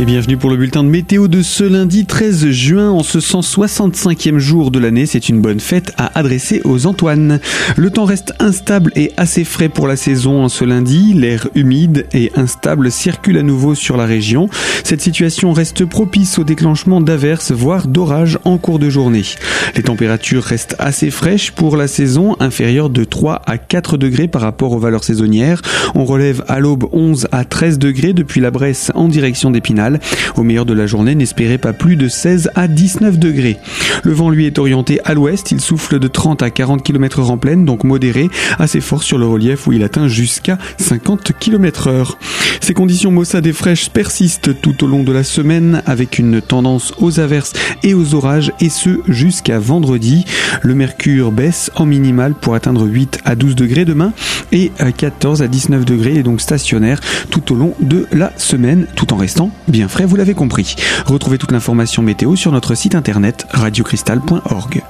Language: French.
Et bienvenue pour le bulletin de météo de ce lundi 13 juin. En ce 165e jour de l'année, c'est une bonne fête à adresser aux Antoines. Le temps reste instable et assez frais pour la saison en ce lundi. L'air humide et instable circule à nouveau sur la région. Cette situation reste propice au déclenchement d'averses, voire d'orages en cours de journée. Les températures restent assez fraîches pour la saison, inférieures de 3 à 4 degrés par rapport aux valeurs saisonnières. On relève à l'aube 11 à 13 degrés depuis la Bresse en direction d'Épinal. Au meilleur de la journée, n'espérez pas plus de 16 à 19 degrés. Le vent, lui, est orienté à l'ouest. Il souffle de 30 à 40 km h en pleine, donc modéré, assez fort sur le relief où il atteint jusqu'à 50 km heure. Ces conditions maussades et fraîches persistent tout au long de la semaine avec une tendance aux averses et aux orages et ce jusqu'à vendredi. Le mercure baisse en minimal pour atteindre 8 à 12 degrés demain et 14 à 19 degrés et donc stationnaire tout au long de la semaine tout en restant bien frais, vous l'avez compris. Retrouvez toute l'information météo sur notre site internet radiocristal.org.